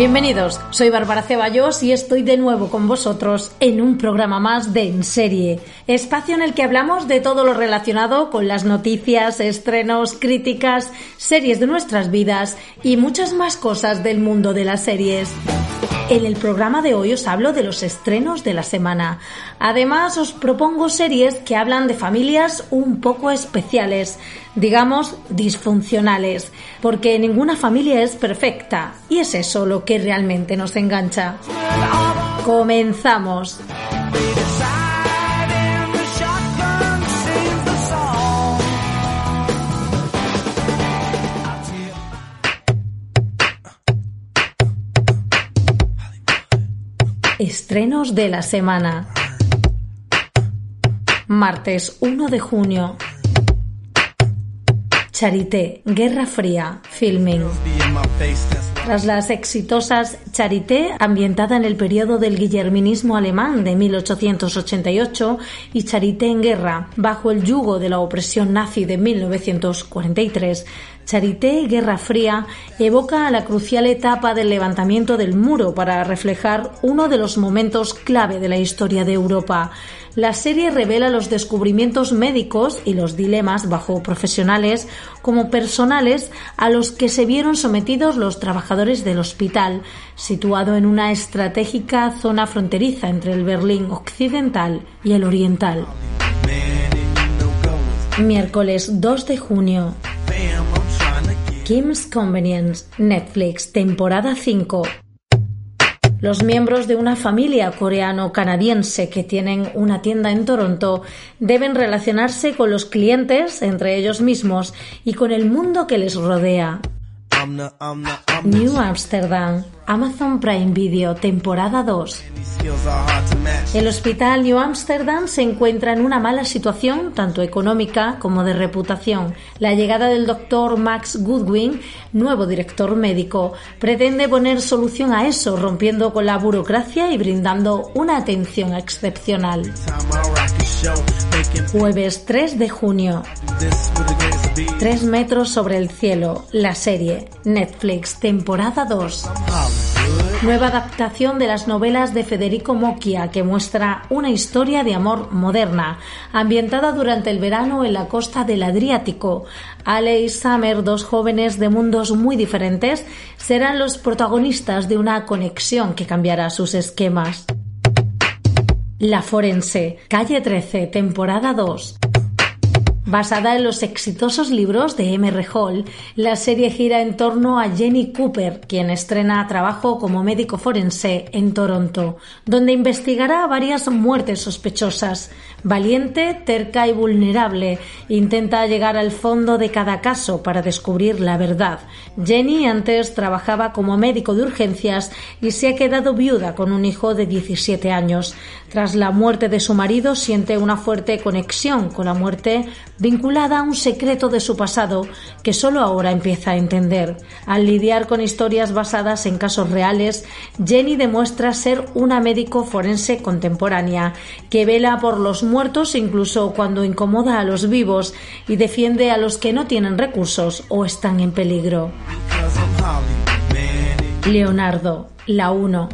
Bienvenidos, soy Bárbara Ceballos y estoy de nuevo con vosotros en un programa más de En Serie, espacio en el que hablamos de todo lo relacionado con las noticias, estrenos, críticas, series de nuestras vidas y muchas más cosas del mundo de las series. En el programa de hoy os hablo de los estrenos de la semana. Además os propongo series que hablan de familias un poco especiales, digamos disfuncionales, porque ninguna familia es perfecta y es eso lo que realmente nos engancha. Comenzamos. Estrenos de la semana. Martes 1 de junio. Charité, Guerra Fría, filming. Tras las exitosas Charité, ambientada en el periodo del guillerminismo alemán de 1888, y Charité en guerra, bajo el yugo de la opresión nazi de 1943, Charité Guerra Fría evoca a la crucial etapa del levantamiento del muro para reflejar uno de los momentos clave de la historia de Europa. La serie revela los descubrimientos médicos y los dilemas bajo profesionales como personales a los que se vieron sometidos los trabajadores del hospital, situado en una estratégica zona fronteriza entre el Berlín occidental y el oriental. Miércoles 2 de junio. Kim's Convenience, Netflix, temporada 5. Los miembros de una familia coreano-canadiense que tienen una tienda en Toronto deben relacionarse con los clientes, entre ellos mismos, y con el mundo que les rodea. New Amsterdam, Amazon Prime Video, temporada 2. El hospital New Amsterdam se encuentra en una mala situación, tanto económica como de reputación. La llegada del doctor Max Goodwin, nuevo director médico, pretende poner solución a eso, rompiendo con la burocracia y brindando una atención excepcional. Jueves 3 de junio. Tres metros sobre el cielo, la serie, Netflix, temporada 2. Nueva adaptación de las novelas de Federico Mocchia que muestra una historia de amor moderna, ambientada durante el verano en la costa del Adriático. Ale y Summer, dos jóvenes de mundos muy diferentes, serán los protagonistas de una conexión que cambiará sus esquemas. La Forense, calle 13, temporada 2. Basada en los exitosos libros de M.R. Hall, la serie gira en torno a Jenny Cooper, quien estrena trabajo como médico forense en Toronto, donde investigará varias muertes sospechosas. Valiente, terca y vulnerable, intenta llegar al fondo de cada caso para descubrir la verdad. Jenny antes trabajaba como médico de urgencias y se ha quedado viuda con un hijo de 17 años. Tras la muerte de su marido siente una fuerte conexión con la muerte vinculada a un secreto de su pasado que solo ahora empieza a entender. Al lidiar con historias basadas en casos reales, Jenny demuestra ser una médico forense contemporánea que vela por los muertos incluso cuando incomoda a los vivos y defiende a los que no tienen recursos o están en peligro. Leonardo, la 1.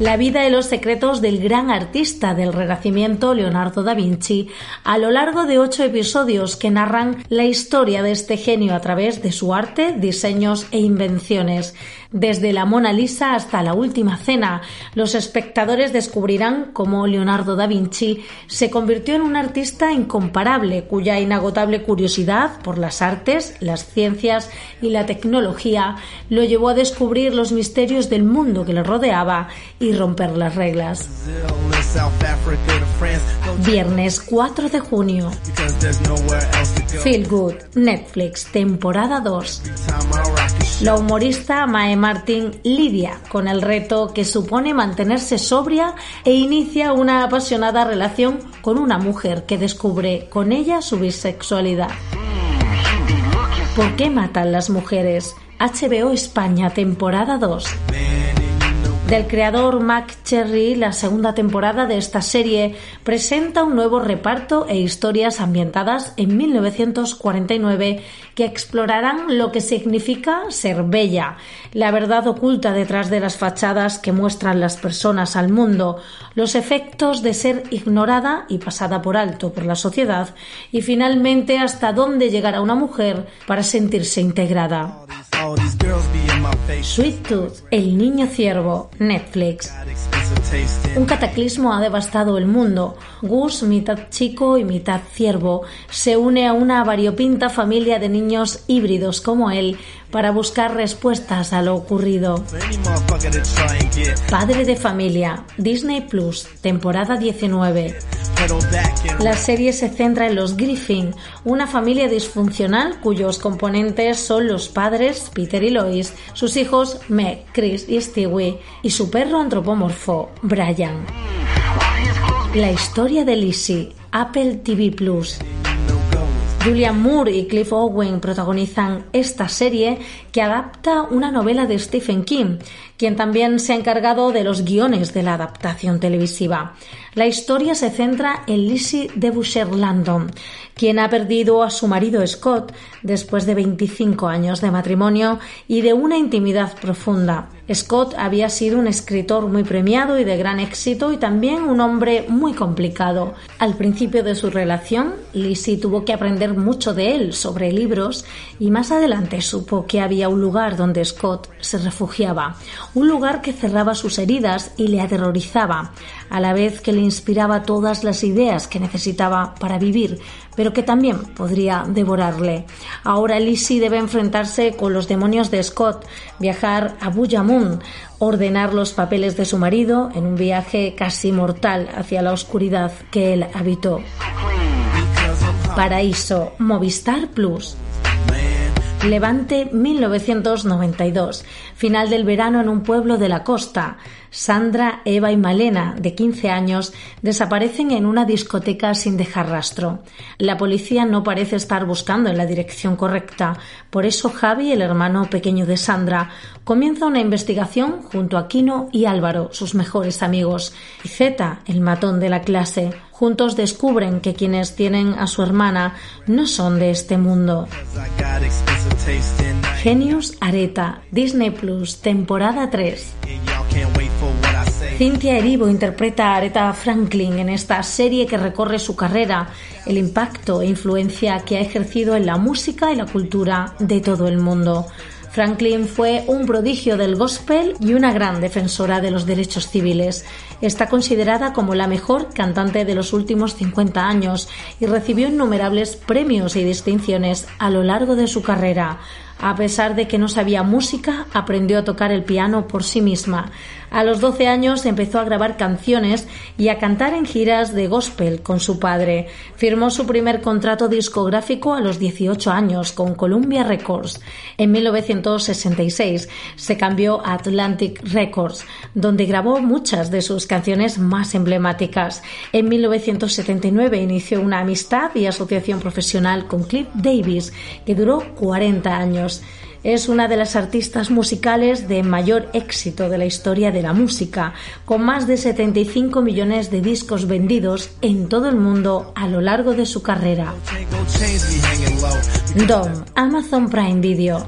La vida y los secretos del gran artista del Renacimiento, Leonardo da Vinci, a lo largo de ocho episodios que narran la historia de este genio a través de su arte, diseños e invenciones. Desde la Mona Lisa hasta la Última Cena, los espectadores descubrirán cómo Leonardo da Vinci se convirtió en un artista incomparable, cuya inagotable curiosidad por las artes, las ciencias y la tecnología lo llevó a descubrir los misterios del mundo que le rodeaba y romper las reglas. Viernes 4 de junio. Feel Good, Netflix, temporada 2. La humorista Mae Martin lidia con el reto que supone mantenerse sobria e inicia una apasionada relación con una mujer que descubre con ella su bisexualidad. ¿Por qué matan las mujeres? HBO España, temporada 2 del creador Mac Cherry, la segunda temporada de esta serie presenta un nuevo reparto e historias ambientadas en 1949 que explorarán lo que significa ser bella, la verdad oculta detrás de las fachadas que muestran las personas al mundo, los efectos de ser ignorada y pasada por alto por la sociedad y finalmente hasta dónde llegará una mujer para sentirse integrada. Sweet Tooth, El Niño Ciervo, Netflix. Un cataclismo ha devastado el mundo. Gus, mitad chico y mitad ciervo, se une a una variopinta familia de niños híbridos como él para buscar respuestas a lo ocurrido. Padre de familia, Disney Plus, temporada 19. La serie se centra en los Griffin, una familia disfuncional cuyos componentes son los padres Peter y Lois, sus hijos Meg, Chris y Stewie y su perro antropomorfo Brian. La historia de Lizzie, Apple TV Plus. Julian Moore y Cliff Owen protagonizan esta serie que adapta una novela de Stephen King, quien también se ha encargado de los guiones de la adaptación televisiva. La historia se centra en Lizzie Debusher Landon, quien ha perdido a su marido Scott después de 25 años de matrimonio y de una intimidad profunda. Scott había sido un escritor muy premiado y de gran éxito y también un hombre muy complicado. Al principio de su relación, Lizzie tuvo que aprender mucho de él sobre libros y más adelante supo que había un lugar donde Scott se refugiaba, un lugar que cerraba sus heridas y le aterrorizaba, a la vez que le inspiraba todas las ideas que necesitaba para vivir, pero que también podría devorarle. Ahora Lizzie debe enfrentarse con los demonios de Scott, viajar a Buyamun, ordenar los papeles de su marido en un viaje casi mortal hacia la oscuridad que él habitó. Paraíso Movistar Plus. Levante 1992. Final del verano en un pueblo de la costa. Sandra, Eva y Malena, de 15 años, desaparecen en una discoteca sin dejar rastro. La policía no parece estar buscando en la dirección correcta. Por eso Javi, el hermano pequeño de Sandra, comienza una investigación junto a Kino y Álvaro, sus mejores amigos, y Zeta, el matón de la clase. Juntos descubren que quienes tienen a su hermana no son de este mundo. Genius Areta, Disney Plus, temporada 3. Cynthia Erivo interpreta a Aretha Franklin en esta serie que recorre su carrera, el impacto e influencia que ha ejercido en la música y la cultura de todo el mundo. Franklin fue un prodigio del gospel y una gran defensora de los derechos civiles. Está considerada como la mejor cantante de los últimos 50 años y recibió innumerables premios y distinciones a lo largo de su carrera. A pesar de que no sabía música, aprendió a tocar el piano por sí misma. A los 12 años empezó a grabar canciones y a cantar en giras de gospel con su padre. Firmó su primer contrato discográfico a los 18 años con Columbia Records. En 1966 se cambió a Atlantic Records, donde grabó muchas de sus canciones más emblemáticas. En 1979 inició una amistad y asociación profesional con Cliff Davis, que duró 40 años. Es una de las artistas musicales de mayor éxito de la historia de la música, con más de 75 millones de discos vendidos en todo el mundo a lo largo de su carrera. Dom, Amazon Prime Video.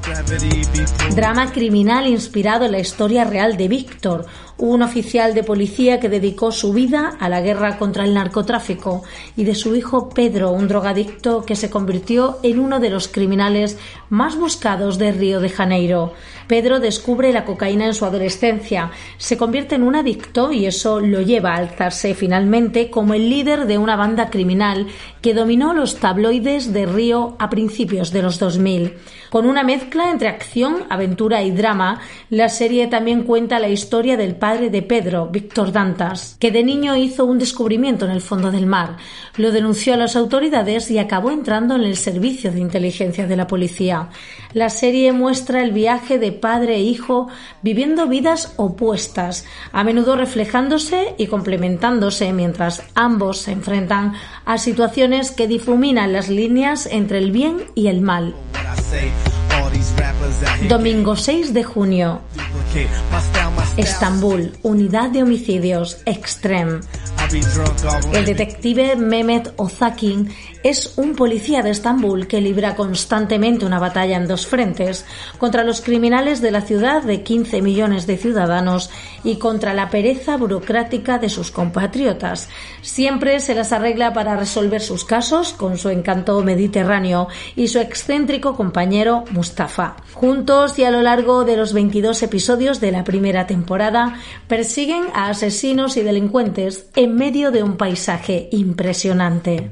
Drama criminal inspirado en la historia real de Víctor, un oficial de policía que dedicó su vida a la guerra contra el narcotráfico, y de su hijo Pedro, un drogadicto que se convirtió en uno de los criminales más buscados de Río de Janeiro. Pedro descubre la cocaína en su adolescencia, se convierte en un adicto y eso lo lleva a alzarse finalmente como el líder de una banda criminal que dominó los tabloides de Río a principios de los 2000. Con una mezcla entre acción, aventura y drama, la serie también cuenta la historia del padre de Pedro, Víctor Dantas, que de niño hizo un descubrimiento en el fondo del mar, lo denunció a las autoridades y acabó entrando en el servicio de inteligencia de la policía. La serie muestra el viaje de padre e hijo viviendo vidas opuestas, a menudo reflejándose y complementándose mientras ambos se enfrentan a situaciones que difuminan las líneas entre el bien y el mal. Domingo 6 de junio. Estambul, Unidad de Homicidios, Extreme. El detective Mehmet Ozakin es un policía de Estambul que libra constantemente una batalla en dos frentes, contra los criminales de la ciudad de 15 millones de ciudadanos y contra la pereza burocrática de sus compatriotas. Siempre se las arregla para resolver sus casos con su encanto mediterráneo y su excéntrico compañero Mustafa. Juntos y a lo largo de los 22 episodios de la primera temporada, persiguen a asesinos y delincuentes en medio de un paisaje impresionante.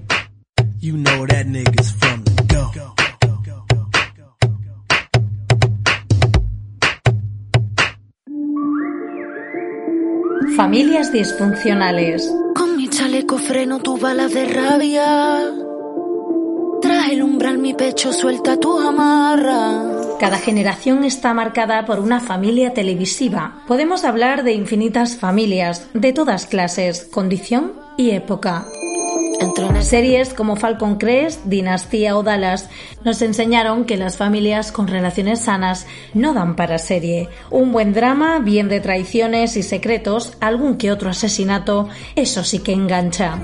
Familias disfuncionales. Con mi chaleco freno tu balas de rabia. Tras el umbral mi pecho suelta tu amarra. Cada generación está marcada por una familia televisiva. Podemos hablar de infinitas familias, de todas clases, condición y época. Series como Falcon Crest, Dinastía o Dallas nos enseñaron que las familias con relaciones sanas no dan para serie. Un buen drama, bien de traiciones y secretos, algún que otro asesinato, eso sí que engancha.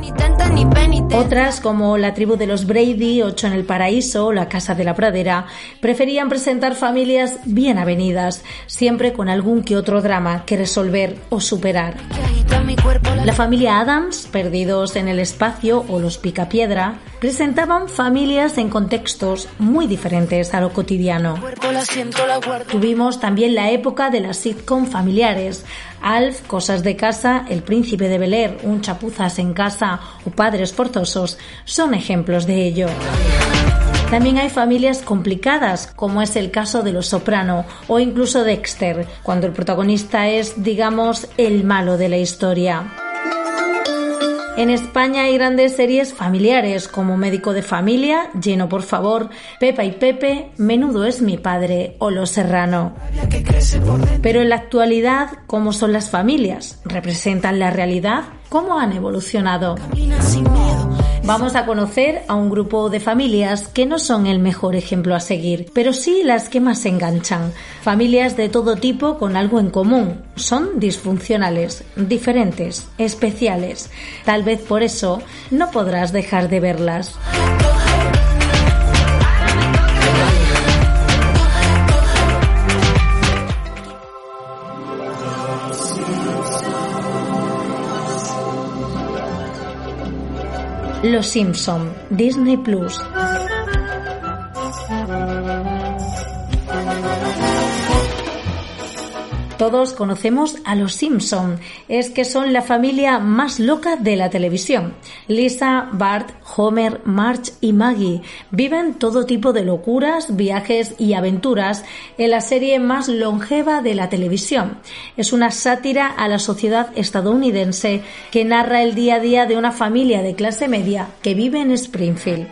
Otras, como La tribu de los Brady, Ocho en el paraíso o La casa de la pradera, preferían presentar familias bien avenidas, siempre con algún que otro drama que resolver o superar. La familia Adams, Perdidos en el espacio o Los Picapiedra, presentaban familias en contextos muy diferentes a lo cotidiano. Tuvimos también la época de las sitcom familiares, Alf, Cosas de Casa, El Príncipe de Bel Un Chapuzas en Casa o Padres Forzosos son ejemplos de ello. También hay familias complicadas, como es el caso de Los Soprano o incluso Dexter, cuando el protagonista es, digamos, el malo de la historia. En España hay grandes series familiares como Médico de Familia, Lleno por favor, Pepa y Pepe, Menudo es mi padre o Los Serrano. Pero en la actualidad, ¿cómo son las familias? ¿Representan la realidad? ¿Cómo han evolucionado? Vamos a conocer a un grupo de familias que no son el mejor ejemplo a seguir, pero sí las que más enganchan. Familias de todo tipo con algo en común. Son disfuncionales, diferentes, especiales. Tal vez por eso no podrás dejar de verlas. Los Simpson, Disney Plus. Todos conocemos a los Simpson, es que son la familia más loca de la televisión. Lisa, Bart, Homer, Marge y Maggie viven todo tipo de locuras, viajes y aventuras en la serie más longeva de la televisión. Es una sátira a la sociedad estadounidense que narra el día a día de una familia de clase media que vive en Springfield.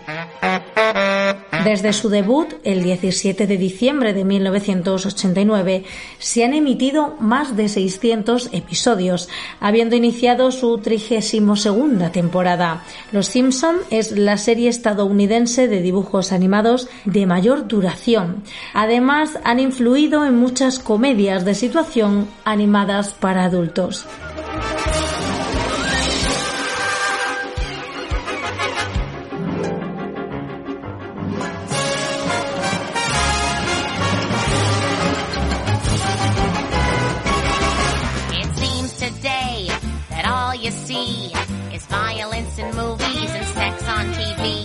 Desde su debut, el 17 de diciembre de 1989, se han emitido más de 600 episodios, habiendo iniciado su 32 temporada. Los Simpson es la serie estadounidense de dibujos animados de mayor duración. Además, han influido en muchas comedias de situación animadas para adultos.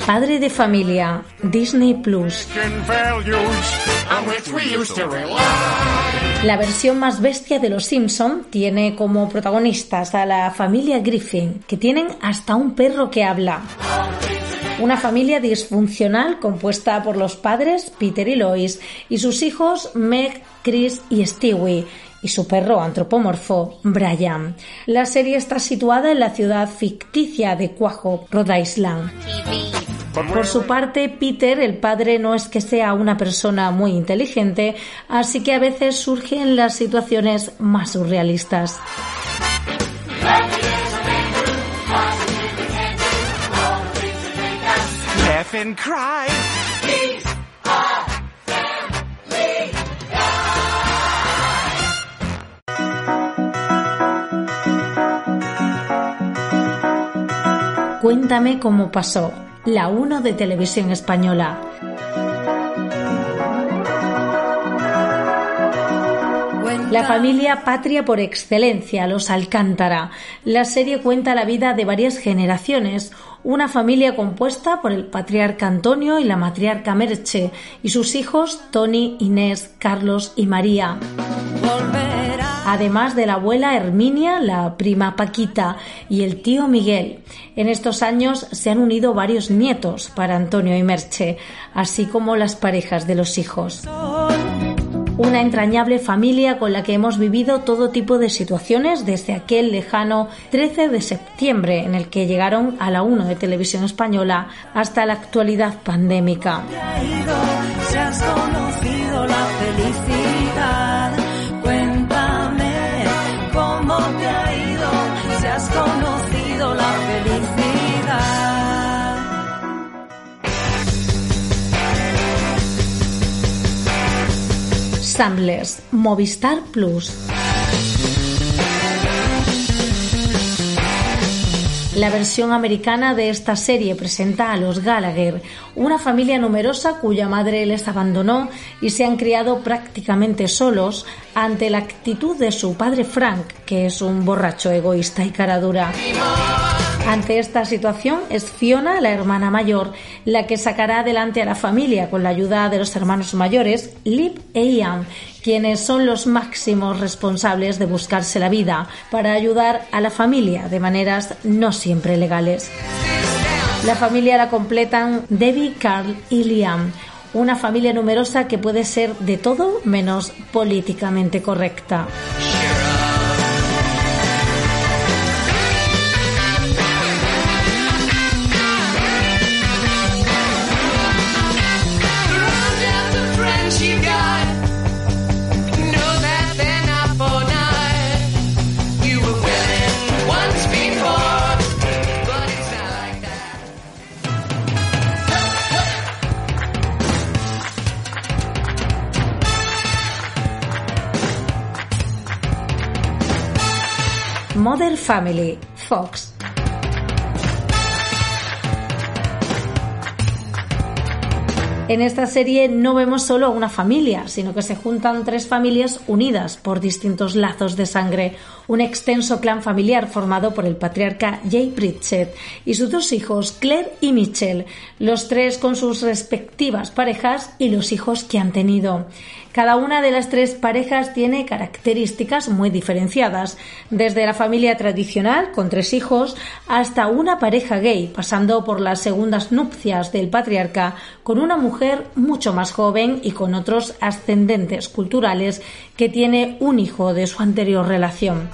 Padre de familia, Disney Plus. La versión más bestia de Los Simpson tiene como protagonistas a la familia Griffin, que tienen hasta un perro que habla. Una familia disfuncional compuesta por los padres Peter y Lois y sus hijos Meg, Chris y Stewie y su perro antropomorfo Brian. La serie está situada en la ciudad ficticia de Cuajo, Rhode Island. Por su parte, Peter, el padre, no es que sea una persona muy inteligente, así que a veces surgen las situaciones más surrealistas. Cuéntame cómo pasó la 1 de Televisión Española. La familia patria por excelencia, los Alcántara. La serie cuenta la vida de varias generaciones, una familia compuesta por el patriarca Antonio y la matriarca Merche, y sus hijos Tony, Inés, Carlos y María además de la abuela Herminia, la prima Paquita y el tío Miguel. En estos años se han unido varios nietos para Antonio y Merche, así como las parejas de los hijos. Una entrañable familia con la que hemos vivido todo tipo de situaciones desde aquel lejano 13 de septiembre en el que llegaron a la 1 de televisión española hasta la actualidad pandémica. Samblers, Movistar Plus. La versión americana de esta serie presenta a los Gallagher, una familia numerosa cuya madre les abandonó y se han criado prácticamente solos ante la actitud de su padre Frank, que es un borracho egoísta y cara dura. Ante esta situación es Fiona, la hermana mayor, la que sacará adelante a la familia con la ayuda de los hermanos mayores, Lip e Ian, quienes son los máximos responsables de buscarse la vida para ayudar a la familia de maneras no siempre legales. La familia la completan Debbie, Carl y Liam, una familia numerosa que puede ser de todo menos políticamente correcta. Mother Family, Fox. En esta serie no vemos solo una familia, sino que se juntan tres familias unidas por distintos lazos de sangre, un extenso clan familiar formado por el patriarca Jay Pritchett y sus dos hijos, Claire y Michelle, los tres con sus respectivas parejas y los hijos que han tenido. Cada una de las tres parejas tiene características muy diferenciadas, desde la familia tradicional con tres hijos hasta una pareja gay, pasando por las segundas nupcias del patriarca con una mujer mucho más joven y con otros ascendentes culturales que tiene un hijo de su anterior relación.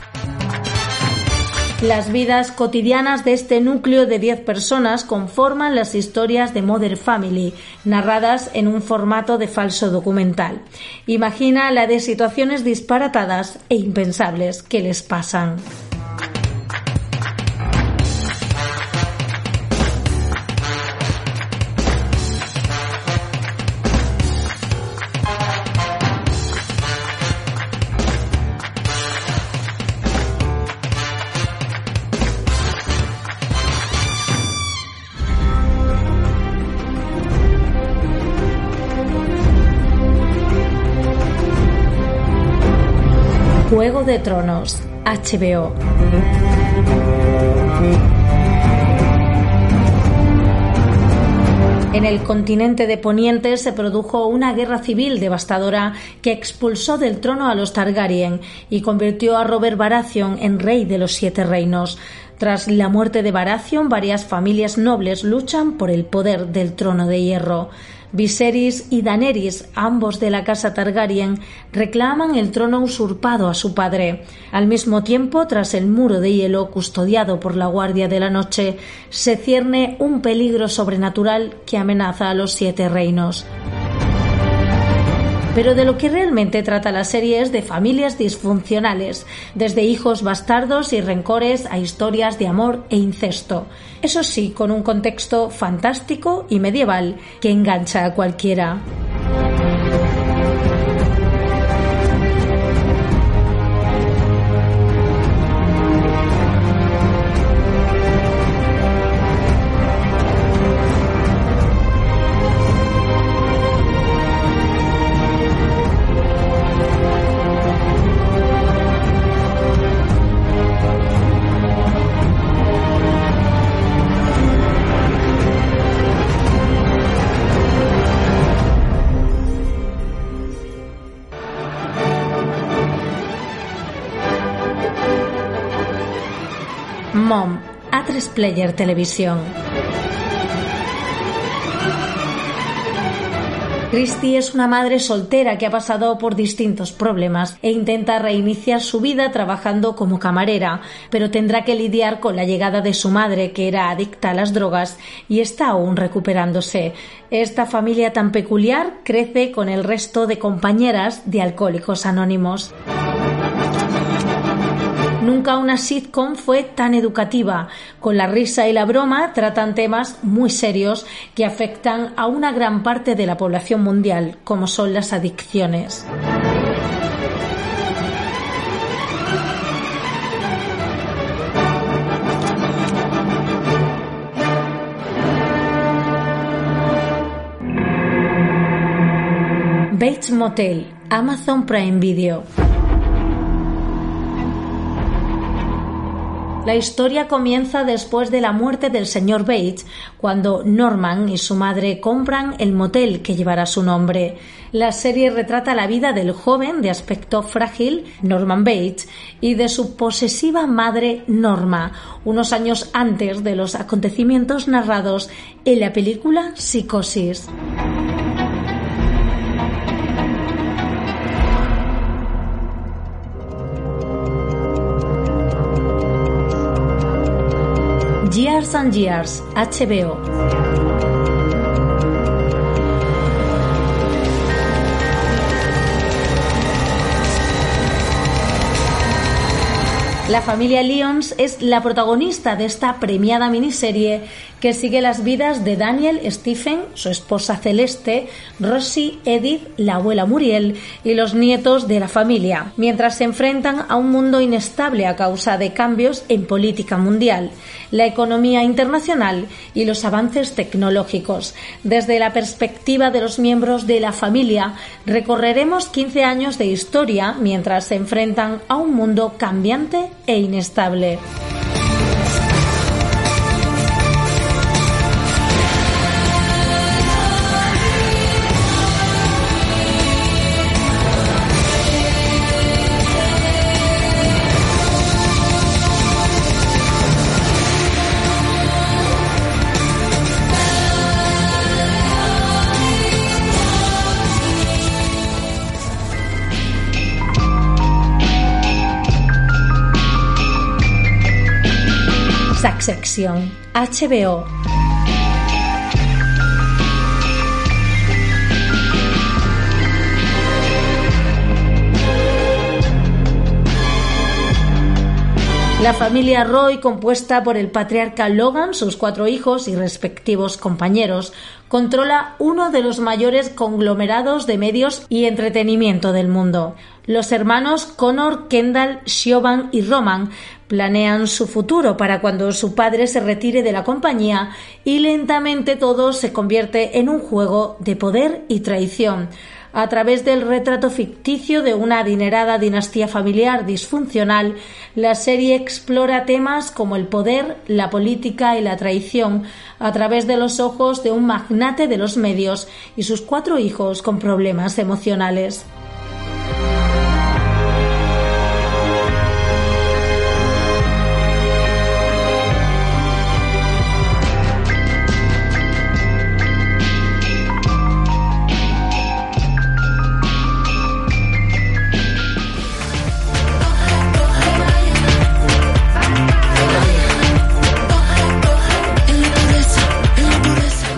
Las vidas cotidianas de este núcleo de 10 personas conforman las historias de Mother Family, narradas en un formato de falso documental. Imagina la de situaciones disparatadas e impensables que les pasan. De Tronos, HBO. En el continente de Poniente se produjo una guerra civil devastadora que expulsó del trono a los Targaryen y convirtió a Robert Baratheon en rey de los Siete Reinos. Tras la muerte de Baratheon, varias familias nobles luchan por el poder del trono de hierro. Viserys y Daenerys, ambos de la casa Targaryen, reclaman el trono usurpado a su padre. Al mismo tiempo, tras el muro de hielo custodiado por la Guardia de la Noche, se cierne un peligro sobrenatural que amenaza a los siete reinos. Pero de lo que realmente trata la serie es de familias disfuncionales, desde hijos bastardos y rencores a historias de amor e incesto. Eso sí, con un contexto fantástico y medieval que engancha a cualquiera. Player Televisión. Christy es una madre soltera que ha pasado por distintos problemas e intenta reiniciar su vida trabajando como camarera, pero tendrá que lidiar con la llegada de su madre, que era adicta a las drogas y está aún recuperándose. Esta familia tan peculiar crece con el resto de compañeras de Alcohólicos Anónimos. Nunca una sitcom fue tan educativa. Con la risa y la broma tratan temas muy serios que afectan a una gran parte de la población mundial, como son las adicciones. Bates Motel, Amazon Prime Video. La historia comienza después de la muerte del señor Bates, cuando Norman y su madre compran el motel que llevará su nombre. La serie retrata la vida del joven de aspecto frágil, Norman Bates, y de su posesiva madre Norma, unos años antes de los acontecimientos narrados en la película Psicosis. Years, HBO. La familia Lyons es la protagonista de esta premiada miniserie que sigue las vidas de Daniel, Stephen, su esposa Celeste, Rosie, Edith, la abuela Muriel y los nietos de la familia, mientras se enfrentan a un mundo inestable a causa de cambios en política mundial, la economía internacional y los avances tecnológicos. Desde la perspectiva de los miembros de la familia, recorreremos 15 años de historia mientras se enfrentan a un mundo cambiante e inestable. HBO. La familia Roy, compuesta por el patriarca Logan, sus cuatro hijos y respectivos compañeros, controla uno de los mayores conglomerados de medios y entretenimiento del mundo. Los hermanos Connor, Kendall, Siobhan y Roman planean su futuro para cuando su padre se retire de la compañía y lentamente todo se convierte en un juego de poder y traición. A través del retrato ficticio de una adinerada dinastía familiar disfuncional, la serie explora temas como el poder, la política y la traición a través de los ojos de un magnate de los medios y sus cuatro hijos con problemas emocionales.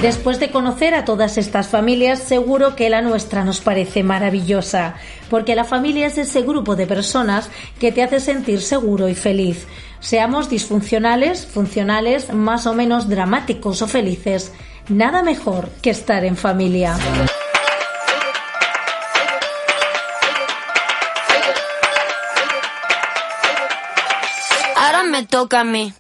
Después de conocer a todas estas familias, seguro que la nuestra nos parece maravillosa, porque la familia es ese grupo de personas que te hace sentir seguro y feliz. Seamos disfuncionales, funcionales, más o menos dramáticos o felices, nada mejor que estar en familia. Ahora me toca a mí.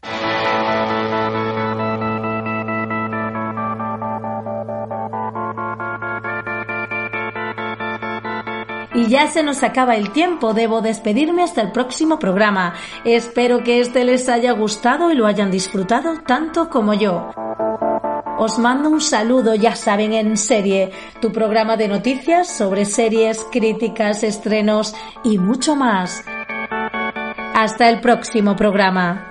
Y ya se nos acaba el tiempo, debo despedirme hasta el próximo programa. Espero que este les haya gustado y lo hayan disfrutado tanto como yo. Os mando un saludo, ya saben, en serie, tu programa de noticias sobre series, críticas, estrenos y mucho más. Hasta el próximo programa.